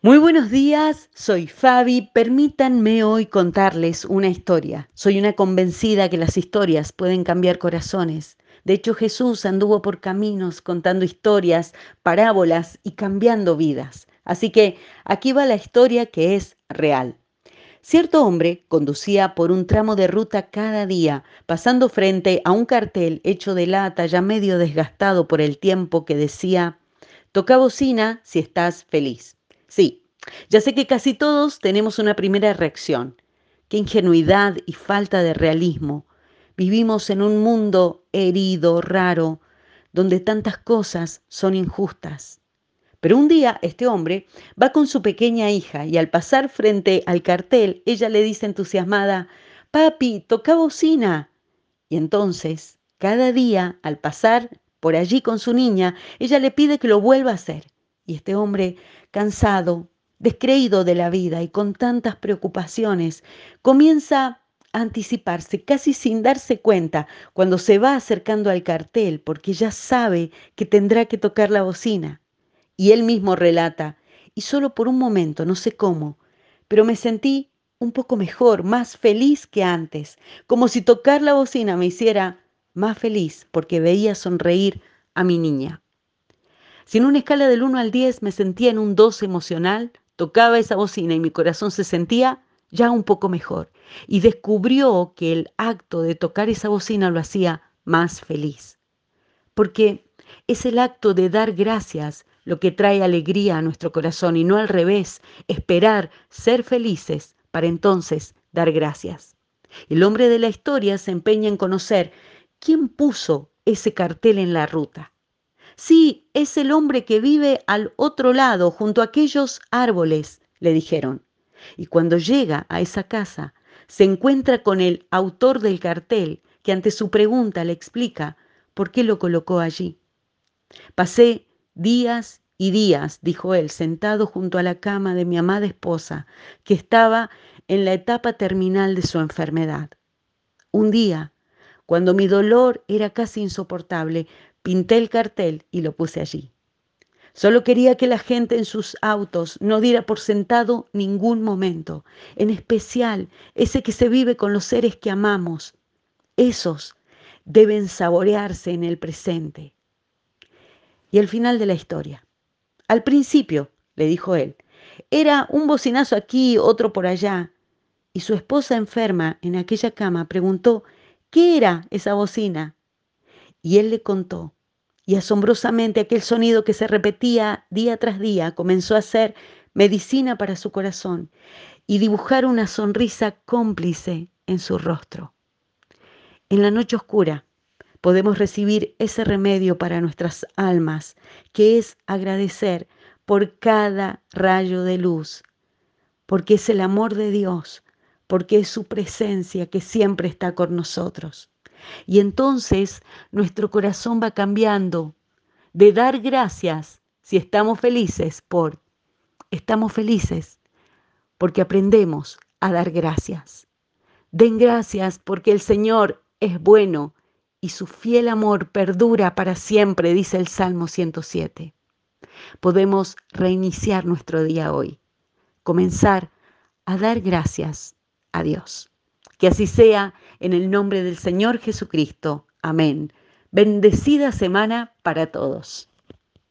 Muy buenos días, soy Fabi. Permítanme hoy contarles una historia. Soy una convencida que las historias pueden cambiar corazones. De hecho, Jesús anduvo por caminos contando historias, parábolas y cambiando vidas. Así que aquí va la historia que es real. Cierto hombre conducía por un tramo de ruta cada día, pasando frente a un cartel hecho de lata ya medio desgastado por el tiempo que decía, toca bocina si estás feliz. Sí, ya sé que casi todos tenemos una primera reacción. Qué ingenuidad y falta de realismo. Vivimos en un mundo herido, raro, donde tantas cosas son injustas. Pero un día este hombre va con su pequeña hija y al pasar frente al cartel, ella le dice entusiasmada, Papi, toca bocina. Y entonces, cada día, al pasar por allí con su niña, ella le pide que lo vuelva a hacer. Y este hombre, cansado, descreído de la vida y con tantas preocupaciones, comienza a anticiparse casi sin darse cuenta cuando se va acercando al cartel porque ya sabe que tendrá que tocar la bocina. Y él mismo relata, y solo por un momento, no sé cómo, pero me sentí un poco mejor, más feliz que antes, como si tocar la bocina me hiciera más feliz porque veía sonreír a mi niña. Si en una escala del 1 al 10 me sentía en un 2 emocional, tocaba esa bocina y mi corazón se sentía ya un poco mejor. Y descubrió que el acto de tocar esa bocina lo hacía más feliz. Porque es el acto de dar gracias lo que trae alegría a nuestro corazón y no al revés, esperar ser felices para entonces dar gracias. El hombre de la historia se empeña en conocer quién puso ese cartel en la ruta. Sí, es el hombre que vive al otro lado, junto a aquellos árboles, le dijeron. Y cuando llega a esa casa, se encuentra con el autor del cartel, que ante su pregunta le explica por qué lo colocó allí. Pasé días y días, dijo él, sentado junto a la cama de mi amada esposa, que estaba en la etapa terminal de su enfermedad. Un día, cuando mi dolor era casi insoportable, Pinté el cartel y lo puse allí. Solo quería que la gente en sus autos no diera por sentado ningún momento, en especial ese que se vive con los seres que amamos. Esos deben saborearse en el presente. Y el final de la historia. Al principio, le dijo él, era un bocinazo aquí, otro por allá. Y su esposa enferma en aquella cama preguntó, ¿qué era esa bocina? Y él le contó y asombrosamente aquel sonido que se repetía día tras día comenzó a ser medicina para su corazón y dibujar una sonrisa cómplice en su rostro. En la noche oscura podemos recibir ese remedio para nuestras almas, que es agradecer por cada rayo de luz, porque es el amor de Dios, porque es su presencia que siempre está con nosotros. Y entonces nuestro corazón va cambiando de dar gracias si estamos felices por, estamos felices porque aprendemos a dar gracias. Den gracias porque el Señor es bueno y su fiel amor perdura para siempre, dice el Salmo 107. Podemos reiniciar nuestro día hoy, comenzar a dar gracias a Dios. Que así sea en el nombre del Señor Jesucristo. Amén. Bendecida semana para todos.